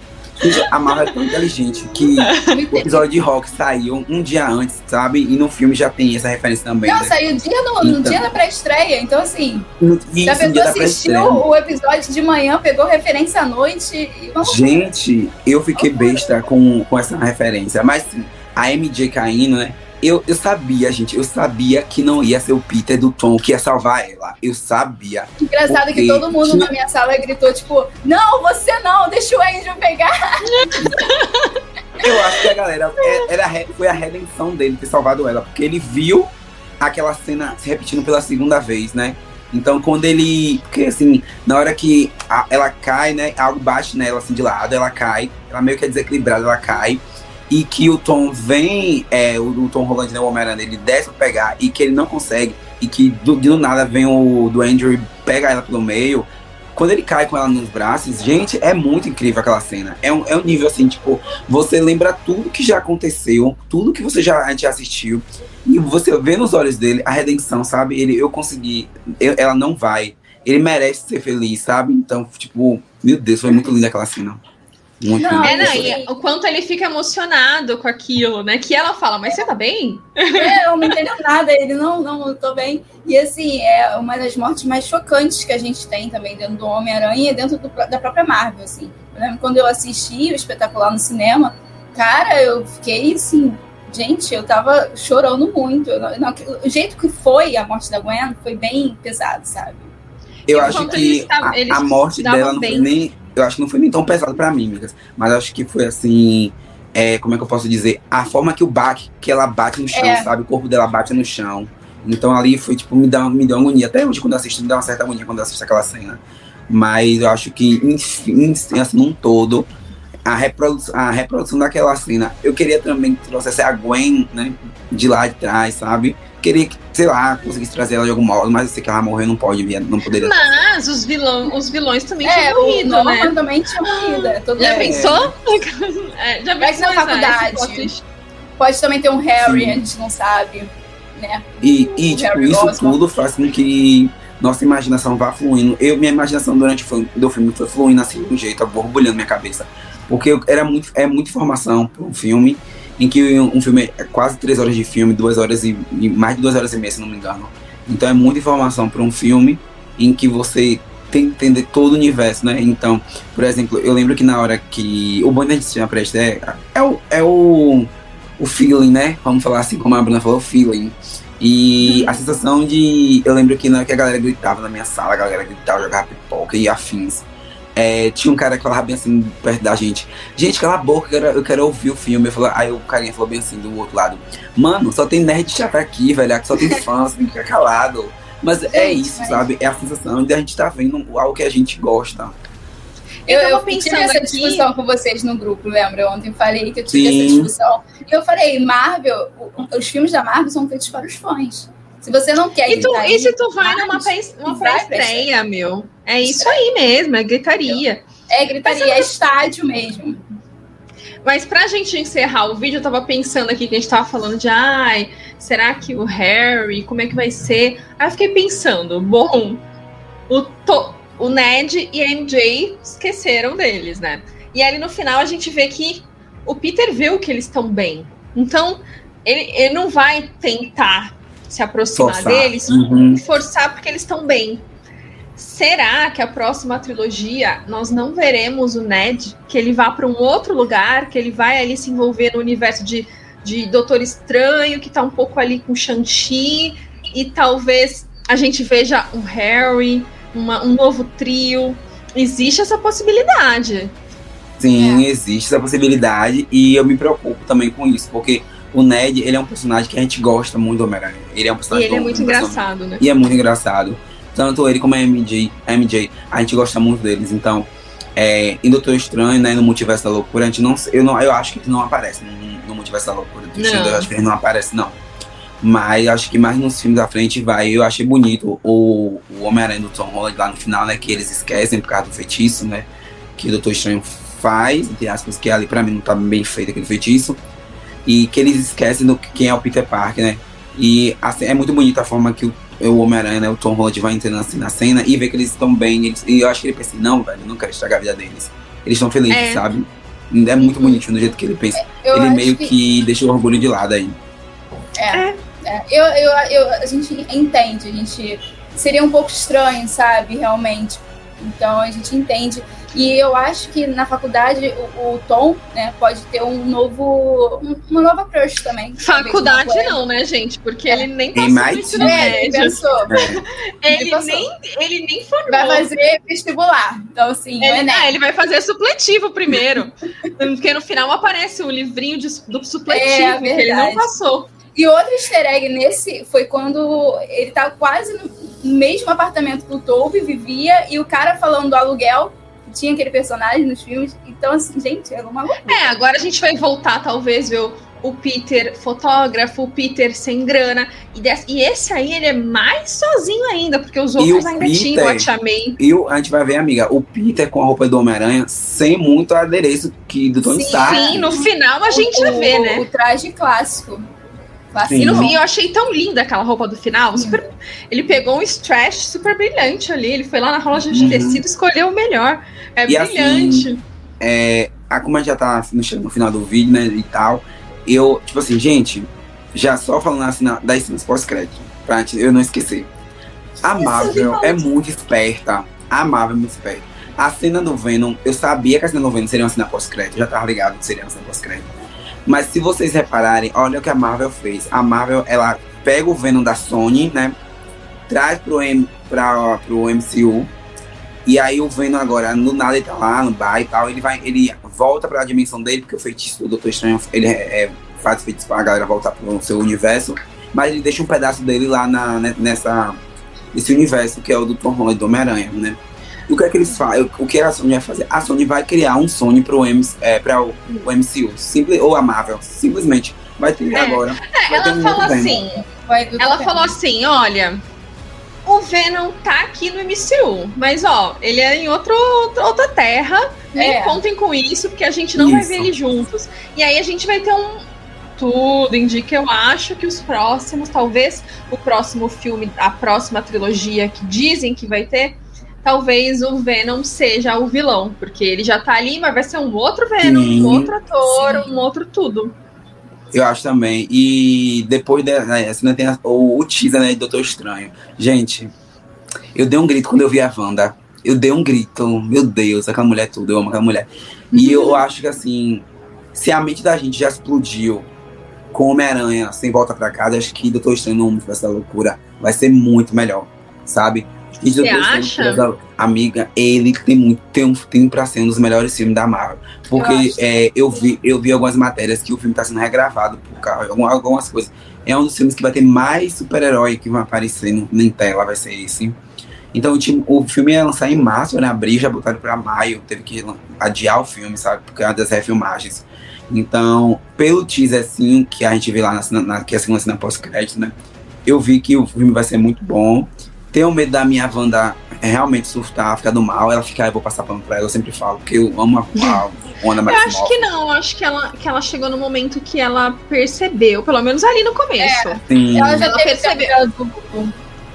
a Marvel é tão inteligente que o episódio de Rock saiu um dia antes, sabe? E no filme já tem essa referência também. Não, né? saiu dia no, no dia da pré-estreia. Então, assim, no, isso, já pegou, assistiu o episódio de manhã, pegou referência à noite e vamos Gente, eu fiquei besta com, com essa referência. Mas sim, a MJ caindo, né? Eu, eu sabia, gente, eu sabia que não ia ser o Peter do Tom que ia salvar ela. Eu sabia. Engraçado que todo mundo na minha sala gritou, tipo, não, você não, deixa o Andrew pegar. eu acho que a galera é, era, foi a redenção dele ter salvado ela, porque ele viu aquela cena se repetindo pela segunda vez, né? Então, quando ele. Porque, assim, na hora que a, ela cai, né? Algo bate nela, assim, de lado, ela cai. Ela meio que é desequilibrada, ela cai e que o Tom vem, é, o, Tom Holland, né, o Homem-Aranha, ele desce pra pegar e que ele não consegue, e que do, do nada vem o do Andrew e pega ela pelo meio. Quando ele cai com ela nos braços, gente, é muito incrível aquela cena. É um, é um nível assim, tipo, você lembra tudo que já aconteceu, tudo que você já, a gente assistiu, e você vê nos olhos dele a redenção, sabe? Ele, eu consegui, eu, ela não vai. Ele merece ser feliz, sabe? Então, tipo, meu Deus, foi muito linda aquela cena. Muito não, é, não, e o quanto ele fica emocionado com aquilo, né? Que ela fala, mas você tá bem? É, eu não entendo nada, ele não, não, eu tô bem. E assim, é uma das mortes mais chocantes que a gente tem também dentro do Homem-Aranha e dentro do, da própria Marvel, assim. Eu lembro quando eu assisti o espetacular no cinema, cara, eu fiquei assim, gente, eu tava chorando muito. não, o jeito que foi a morte da Gwen foi bem pesado, sabe? Eu acho que a, a morte dela não foi nem eu acho que não foi nem tão pesado para mim, amigas. Mas acho que foi assim. É, como é que eu posso dizer? A forma que o bate, que ela bate no chão, é. sabe? O corpo dela bate no chão. Então ali foi tipo, me dá, me deu agonia. Até hoje, quando eu assisto, me dá uma certa agonia quando eu assisto aquela cena. Mas eu acho que, enfim, assim, num todo, a reprodução, a reprodução daquela cena, eu queria também que trouxesse a Gwen, né? De lá de trás, sabe? Queria que, sei lá, conseguisse trazer ela de algum modo, mas eu sei que ela morreu, não pode vir, não poderia. Mas os, vilão, os vilões também é, tinham morrido, o né? também tinha morrido. É todo já é. pensou? é, já pensou na faculdade. Pode também ter um Harry, Sim. a gente não sabe, né? E, e tipo, isso tudo faz com que nossa imaginação vá fluindo. Eu, minha imaginação durante o filme foi fluindo assim de um jeito, borbulhando minha cabeça. Porque era muito, é muita informação para um filme em que um filme é quase três horas de filme, duas horas e, mais de duas horas e meia, se não me engano. Então é muita informação para um filme em que você tem que entender todo o universo, né? Então, por exemplo, eu lembro que na hora que o Bonnie tinha presta é, é, o, é o, o feeling, né? Vamos falar assim, como a Bruna falou, feeling. E a sensação de. Eu lembro que na hora que a galera gritava na minha sala, a galera gritava, jogava pipoca e afins. É, tinha um cara que falava bem assim perto da gente. Gente, cala a boca, eu quero, eu quero ouvir o filme. Eu aí o carinha falou bem assim do outro lado. Mano, só tem nerd chato aqui, velho. Só tem fãs, tem que ficar calado. Mas é isso, sabe? É a sensação de a gente tá vendo algo que a gente gosta. Eu, eu, eu tive essa aqui... discussão com vocês no grupo, lembra? Ontem falei que eu tive Sim. essa discussão. E eu falei, Marvel, os filmes da Marvel são feitos para os fãs. Se você não quer e, tu, e se tu vai numa pré-estreia, meu? É isso aí mesmo, é gritaria. É gritaria, é estádio mesmo. Mas pra gente encerrar o vídeo, eu tava pensando aqui que a gente tava falando de ai, será que o Harry, como é que vai ser? Aí eu fiquei pensando, bom, o, to, o Ned e a MJ esqueceram deles, né? E aí no final a gente vê que o Peter viu que eles estão bem. Então, ele, ele não vai tentar se aproximar forçar. deles, uhum. forçar porque eles estão bem. Será que a próxima trilogia nós não veremos o Ned que ele vá para um outro lugar, que ele vai ali se envolver no universo de, de Doutor Estranho, que está um pouco ali com Shang-Chi, e talvez a gente veja um Harry, uma, um novo trio. Existe essa possibilidade. Sim, é. existe essa possibilidade, e eu me preocupo também com isso, porque o Ned, ele é um personagem que a gente gosta muito do Homem-Aranha. Ele é um personagem E ele é muito engraçado, né? E é muito engraçado. Tanto ele como a MJ, a MJ, a gente gosta muito deles. Então, é, em Doutor Estranho, né, no Multiverso da Loucura, a gente não, eu, não, eu acho que ele não aparece no, no Multiverso da Loucura. Do eu acho que ele não aparece, não. Mas acho que mais nos filmes da frente vai. Eu achei bonito o, o Homem-Aranha do Tom Holland lá no final, né? Que eles esquecem por causa do feitiço, né? Que o Doutor Estranho faz, entre aspas, que ali pra mim não tá bem feito aquele feitiço. E que eles esquecem do quem é o Peter Parker, né? E assim, é muito bonita a forma que o, o Homem-Aranha, né, o Tom Holland vai entrando assim na cena e vê que eles estão bem. Eles, e eu acho que ele pensa assim, não, velho, não quero estragar a vida deles. Eles estão felizes, É. sabe? É muito bonitinho do jeito que ele pensa. Eu ele meio que... deixa o orgulho de lado aí. É, eu, eu, eu, a gente entende, a gente seria um pouco estranho, sabe, realmente. Então a gente entende. E eu acho que na faculdade o, o Tom, né, pode ter um novo, um- uma nova crush também. Faculdade não, né, gente? Porque ele nem Tem passou no mais ensino de- É, ele pensou, É. Ele passou. nem, ele nem formou. vai fazer vestibular. Então, assim, o Ele, ah, ele vai fazer supletivo primeiro. porque no final aparece um livrinho de- do supletivo É, que ele não passou. E outro easter egg nesse foi quando ele tá quase no mesmo apartamento que o Toby vivia e o cara falando do aluguel. Tinha aquele personagem nos filmes. Então, assim, gente, é uma loucura. É, agora a gente vai voltar, talvez, ver o, o Peter fotógrafo, o Peter sem grana. E, des- e esse aí, ele é mais sozinho ainda, porque os E outros o ainda Peter- tinham o Tia May. E o- a gente vai ver, amiga, o Peter com a roupa do Homem-Aranha sem muito adereço que do Tony Stark. Sim, no final a gente o, vê, o- né? O traje clássico. E no fim eu achei tão linda aquela roupa do final. super- ele pegou um stretch super brilhante ali. Ele foi lá na loja de Uhum. tecido e escolheu o melhor. É E assim, brilhante. É, a, como a gente já tá no, chegando no final do vídeo, né, e tal, eu, tipo assim, gente, já só falando assim na, das cenas pós-crédito, pra eu não esquecer. A Marvel é muito esperta. A Marvel é muito esperta. A cena do Venom, eu sabia que a cena do Venom seria uma cena pós-crédito, eu já tava ligado que seria uma cena pós-crédito. Mas se vocês repararem, olha o que a Marvel fez. A Marvel, ela pega o Venom da Sony, né? Traz pro, M, pra, pro MCU. E aí o Venom agora, no nada ele tá lá no bar e tal, ele vai, ele volta pra dimensão dele, porque o feitiço do Doutor Estranho, ele é, é- faz feitiço pra galera voltar pro seu universo, mas ele deixa um pedaço dele lá na, né, nessa, nesse universo que é o do Tom Holland, do Homem-Aranha, né? E o que é que eles fazem? O que a Sony vai fazer? A Sony vai criar um Sony pro M, é, pra o, o MCU, simples, ou a Marvel, simplesmente. Vai ter É. agora. É, vai ter ela um falou assim: Vai Ela Tom falou assim: olha, o Venom tá aqui no MCU, mas ó, ele é em outro, outra terra. Nem É. contem com isso, porque a gente não vai Isso. ver eles juntos. E aí a gente vai ter um. Tudo indica, eu acho que os próximos, talvez o próximo filme, a próxima trilogia que dizem que vai ter, talvez o Venom seja o vilão, porque ele já tá ali, mas vai ser um outro Venom, Sim. um outro ator, Sim. um outro tudo. Eu acho também. E depois da né, tem a- o, o teaser né, de Doutor Estranho. Gente, eu dei um grito quando eu vi a Wanda. Eu dei um grito. Meu Deus, aquela mulher é tudo. Eu amo aquela mulher. E eu acho que assim, se a mente da gente já explodiu com Homem-Aranha sem volta pra casa, acho que Doutor Estranho no Universo da Loucura vai ser muito melhor, sabe? E Você acha? Da- Amiga, ele tem muito, tem, um, tem pra ser um dos melhores filmes da Marvel. Porque Eu é, eu, vi, eu vi algumas matérias que o filme tá sendo regravado por causa de algumas, coisas. É um dos filmes que vai ter mais super-herói que vai aparecer no, em tela, vai ser esse. Então o, time- o filme ia lançar em março, né? Abril, já botaram pra maio, teve que adiar o filme, sabe? Por causa das refilmagens. Então, pelo teaser assim, que a gente vê lá na, na, que é a segunda cena pós-crédito, né? Eu vi que o filme vai ser muito bom. Tenho medo da minha Wanda realmente surtar, ficar do mal. Ela ficar, eu vou passar pano pra ela, eu sempre falo, porque eu amo a, a Wanda Eu Maximoff. acho que não, eu acho que ela, que ela chegou no momento que ela percebeu, pelo menos ali no começo. Sim. Ela já Ela percebeu.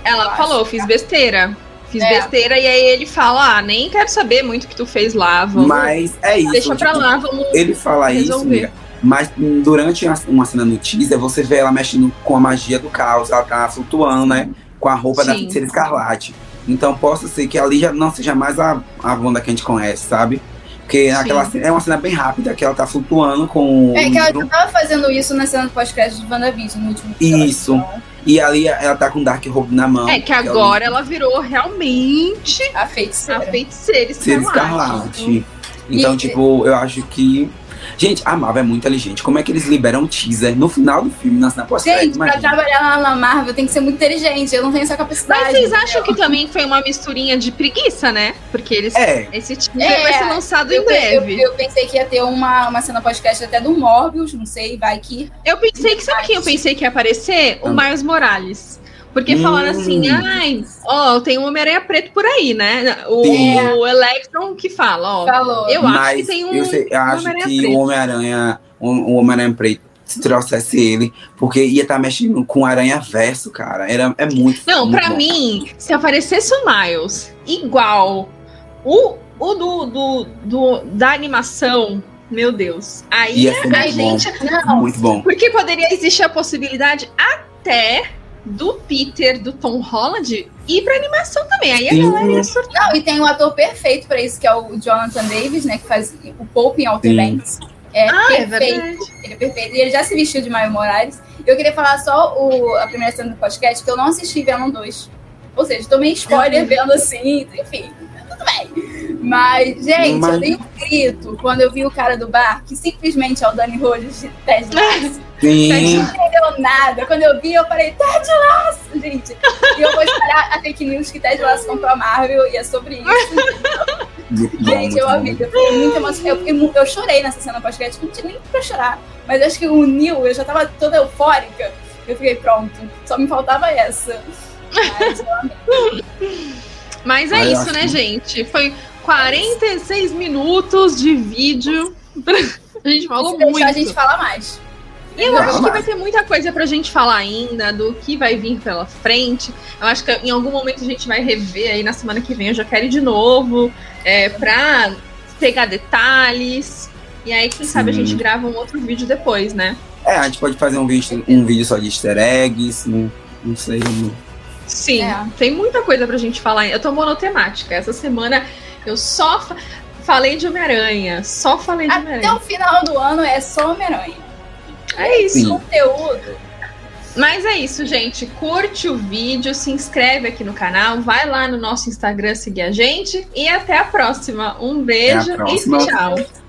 Ela Eu falou, fiz besteira. Fiz É. besteira, e aí ele fala: Ah, nem quero saber muito o que tu fez lá, vamos. Mas é isso. deixa pra tipo, lá, vamos. Ele fala isso, resolver. amiga, mas durante uma- uma cena no teaser, você vê ela mexendo com a magia do caos, ela tá flutuando, né? Com a roupa da Sim. feiticeira escarlate. Então possa ser que ali já não seja mais a, a Wanda que a gente conhece, sabe? Porque naquela cena, é uma cena bem rápida, que ela tá flutuando com o É que ela já tava fazendo isso na cena pós-crédito de WandaVision no último episódio. Isso. Então, e ali ela tá com o Dark Robe na mão. É que é o agora ela virou realmente a a feiticeira. feiticeira Ser escarlate. escarlate. Então, E- tipo, eu acho que Gente, a Marvel é muito inteligente. Como é que eles liberam um teaser no final do filme, na cena pós Gente, pra trabalhar lá na Marvel tem que ser muito inteligente. Eu não tenho essa capacidade. Mas vocês acham que também foi uma misturinha de preguiça, né? Porque eles. É. Esse teaser é, vai ser lançado eu, em breve. Eu, eu, pensei que ia ter uma, uma cena podcast até do Morbius, não sei, vai que. Eu pensei que, sabe quem eu pensei que ia aparecer? O Miles Morales. Porque hum. falaram assim, ai, ó, tem um Homem-Aranha preto por aí, né? O, o Electron que fala, ó. Falou. Eu Mas acho que tem um. Eu, sei, eu um acho que preto. o Homem-Aranha, o Homem-Aranha preto, se trouxesse ele, porque ia estar tá mexendo com aranha verso, cara. Era, é muito. Não, muito pra bom. mim, se aparecesse o Miles igual o, o do, do, do da animação. Meu Deus. Aí Ia ser a muito bom. gente. Não, muito bom. Porque poderia existir a possibilidade até do Peter, do Tom Holland, ir pra animação também. Aí Sim. a galera ia surtar. Não, e tem um ator perfeito pra isso, que é o Jonathan Davis, né? Que faz o Pope em Outer. Banks. É Ah, é perfeito. verdade. ele é perfeito. E ele já se vestiu de Maio Morales. Eu queria falar só o, a primeira cena do podcast, que eu não assisti Venom 2. Ou seja, tomei spoiler vendo assim, enfim, tudo bem. Mas, gente, Mas- eu dei um grito quando eu vi o cara do bar, que simplesmente é o Danny Rhodes de Ted Lasso. Sim. Não entendeu nada. Quando eu vi, eu falei, Ted Lasso, gente. E eu vou espalhar a fake news que Ted Lasso comprou a Marvel e é sobre isso. Muito bom, Gente, muito eu amei. Eu fiquei muito emocionada. Eu, eu chorei nessa cena podcast, não tinha nem pra chorar. Mas acho que o Neil, eu já tava toda eufórica. Eu fiquei, pronto, só me faltava essa. Mas eu amei. Mas é Ah, eu isso, né, que- gente? Foi 46 minutos de vídeo. A gente falou Se deixar, muito. a gente fala mais. E eu acho que vai ter muita coisa pra gente falar ainda, do que vai vir pela frente. Eu acho que em algum momento a gente vai rever aí na semana que vem. Eu já quero ir de novo é, pra pegar detalhes. E aí, quem sabe a Sim. gente grava um outro vídeo depois, né? É, a gente pode fazer um vídeo, um vídeo só de easter eggs, não, não sei. não- Sim, É. tem muita coisa pra gente falar. Eu tô monotemática. Essa semana eu só fa- falei de Homem-Aranha. Só falei de Até Homem-Aranha. o final do ano é só Homem-Aranha. É isso. Sim. Conteúdo. Mas é isso, gente. Curte o vídeo, se inscreve aqui no canal, vai lá no nosso Instagram seguir a gente e até a próxima. Um beijo próxima. e tchau.